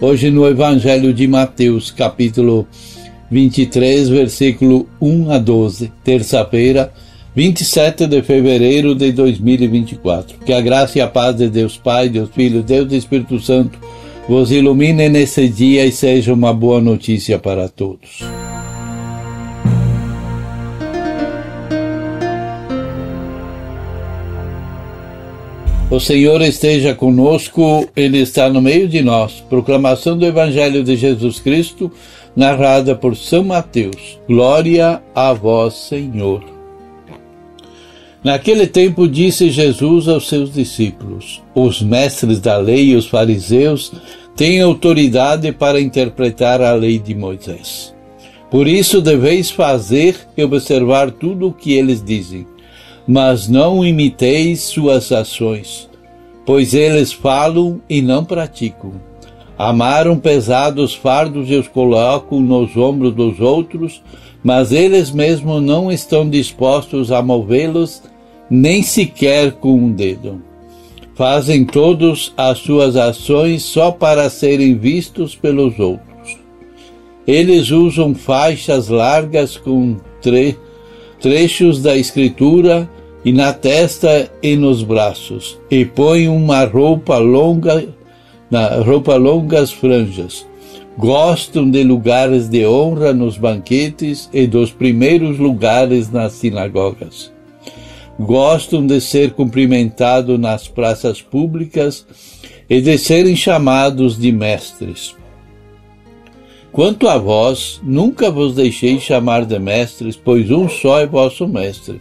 hoje no Evangelho de Mateus, capítulo 23, versículo 1 a 12, terça-feira, 27 de fevereiro de 2024. Que a graça e a paz de Deus Pai, Deus Filho, Deus e Espírito Santo vos ilumine nesse dia e seja uma boa notícia para todos. O Senhor esteja conosco, Ele está no meio de nós. Proclamação do Evangelho de Jesus Cristo, narrada por São Mateus. Glória a vós, Senhor. Naquele tempo disse Jesus aos seus discípulos: Os mestres da lei e os fariseus têm autoridade para interpretar a lei de Moisés. Por isso deveis fazer e observar tudo o que eles dizem mas não imiteis suas ações, pois eles falam e não praticam. Amaram pesados fardos e os colocam nos ombros dos outros, mas eles mesmos não estão dispostos a movê-los nem sequer com um dedo. Fazem todos as suas ações só para serem vistos pelos outros. Eles usam faixas largas com tre trechos da Escritura e na testa e nos braços, e põe uma roupa longa, na roupa longas franjas. Gostam de lugares de honra nos banquetes e dos primeiros lugares nas sinagogas. Gostam de ser cumprimentados nas praças públicas e de serem chamados de mestres. Quanto a vós, nunca vos deixei chamar de mestres, pois um só é vosso mestre,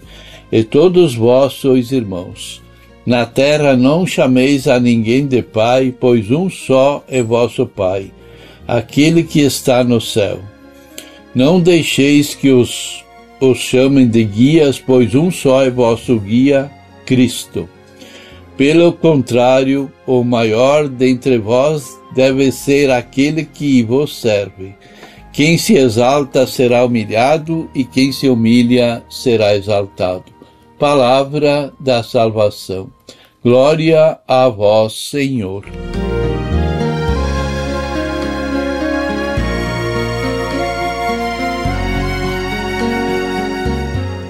e todos vós sois irmãos. Na terra não chameis a ninguém de Pai, pois um só é vosso Pai, aquele que está no céu. Não deixeis que os, os chamem de guias, pois um só é vosso guia, Cristo. Pelo contrário, o maior dentre vós deve ser aquele que vos serve. Quem se exalta será humilhado, e quem se humilha será exaltado palavra da salvação. Glória a vós, Senhor.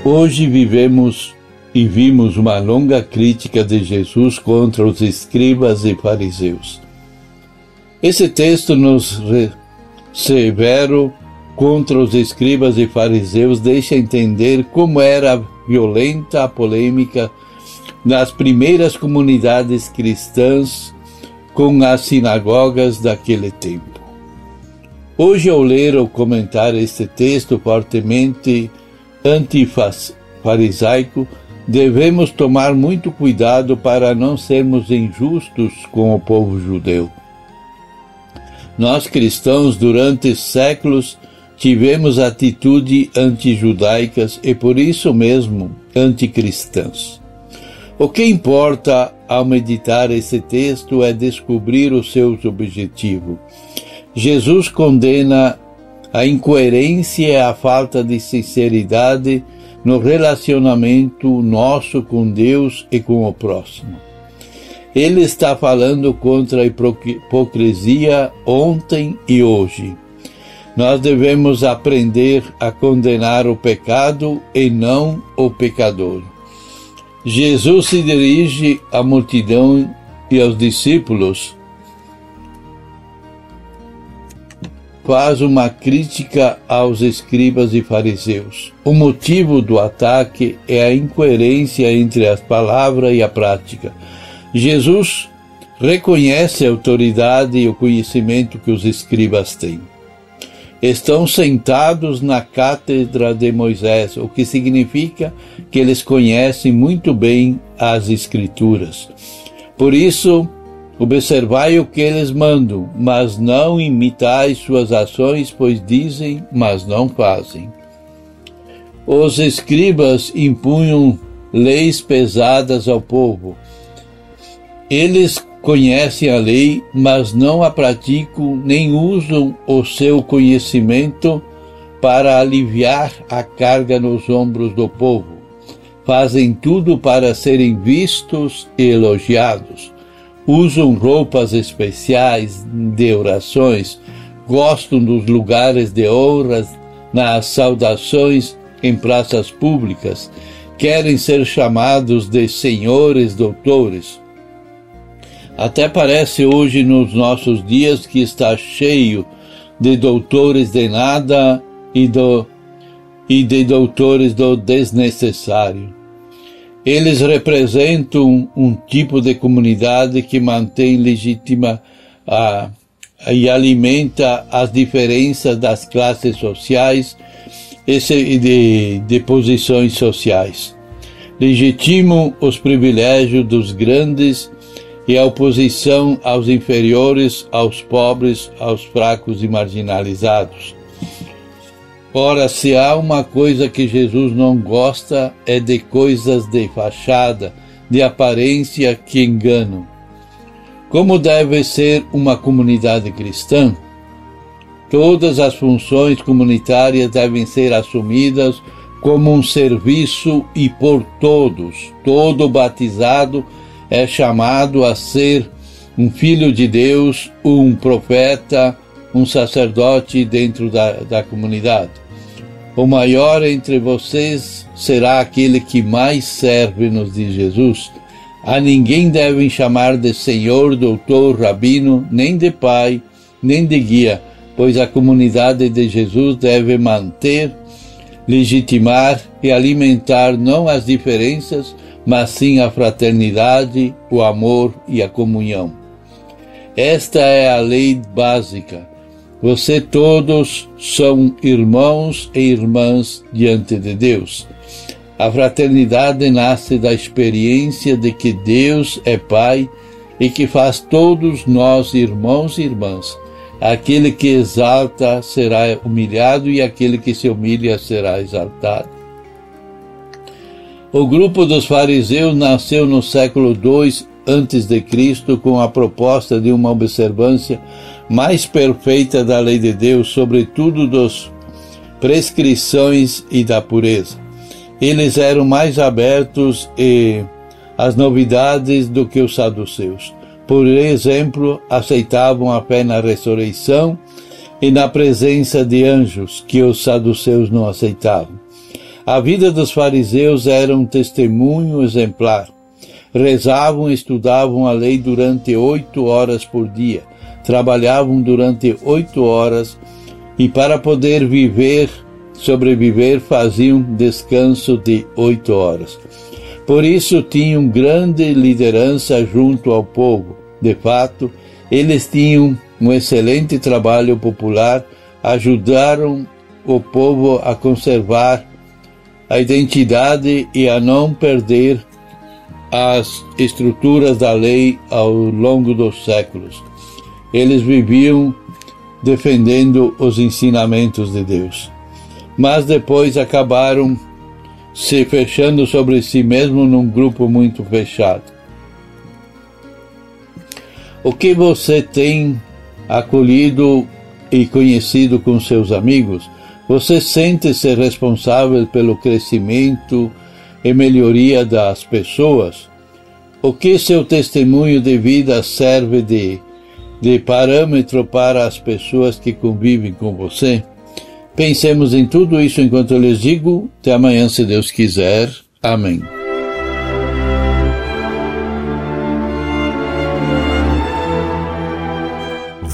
Hoje vivemos e vimos uma longa crítica de Jesus contra os escribas e fariseus. Esse texto nos severo contra os escribas e fariseus deixa entender como era violenta a polêmica nas primeiras comunidades cristãs com as sinagogas daquele tempo. Hoje, ao ler ou comentar este texto fortemente antifarisaico, devemos tomar muito cuidado para não sermos injustos com o povo judeu. Nós cristãos, durante séculos, tivemos atitude antijudaicas e por isso mesmo anticristãs. O que importa ao meditar esse texto é descobrir os seus objetivos. Jesus condena a incoerência e a falta de sinceridade no relacionamento nosso com Deus e com o próximo. Ele está falando contra a hipocrisia ontem e hoje nós devemos aprender a condenar o pecado e não o pecador. Jesus se dirige à multidão e aos discípulos, faz uma crítica aos escribas e fariseus. O motivo do ataque é a incoerência entre as palavras e a prática. Jesus reconhece a autoridade e o conhecimento que os escribas têm estão sentados na cátedra de Moisés, o que significa que eles conhecem muito bem as Escrituras. Por isso, Observai o que eles mandam, mas não imitai suas ações, pois dizem, mas não fazem. Os escribas impunham leis pesadas ao povo. Eles conhecem a lei, mas não a praticam nem usam o seu conhecimento para aliviar a carga nos ombros do povo. Fazem tudo para serem vistos e elogiados usam roupas especiais de orações, gostam dos lugares de honras nas saudações em praças públicas, querem ser chamados de senhores doutores. Até parece hoje nos nossos dias que está cheio de doutores de nada e, do, e de doutores do desnecessário. Eles representam um tipo de comunidade que mantém legítima a, e alimenta as diferenças das classes sociais e de, de posições sociais. Legitimam os privilégios dos grandes e a oposição aos inferiores, aos pobres, aos fracos e marginalizados. Ora, se há uma coisa que Jesus não gosta, é de coisas de fachada, de aparência que enganam. Como deve ser uma comunidade cristã? Todas as funções comunitárias devem ser assumidas como um serviço e por todos. Todo batizado é chamado a ser um filho de Deus, um profeta, um sacerdote dentro da, da comunidade. O maior entre vocês será aquele que mais serve, nos diz Jesus. A ninguém devem chamar de Senhor, Doutor, Rabino, nem de Pai, nem de Guia, pois a comunidade de Jesus deve manter, legitimar e alimentar não as diferenças, mas sim a fraternidade, o amor e a comunhão. Esta é a lei básica você todos são irmãos e irmãs diante de Deus. A fraternidade nasce da experiência de que Deus é Pai e que faz todos nós irmãos e irmãs. Aquele que exalta será humilhado e aquele que se humilha será exaltado. O grupo dos fariseus nasceu no século II antes de Cristo com a proposta de uma observância mais perfeita da lei de Deus, sobretudo das prescrições e da pureza. Eles eram mais abertos às novidades do que os saduceus. Por exemplo, aceitavam a fé na ressurreição e na presença de anjos, que os saduceus não aceitavam. A vida dos fariseus era um testemunho exemplar. Rezavam e estudavam a lei durante oito horas por dia trabalhavam durante oito horas e para poder viver, sobreviver, faziam descanso de oito horas. Por isso tinham grande liderança junto ao povo. De fato, eles tinham um excelente trabalho popular, ajudaram o povo a conservar a identidade e a não perder as estruturas da lei ao longo dos séculos. Eles viviam defendendo os ensinamentos de Deus. Mas depois acabaram se fechando sobre si mesmo num grupo muito fechado. O que você tem acolhido e conhecido com seus amigos? Você sente-se responsável pelo crescimento e melhoria das pessoas? O que seu testemunho de vida serve de de parâmetro para as pessoas que convivem com você? Pensemos em tudo isso enquanto eu lhes digo. Até amanhã, se Deus quiser. Amém.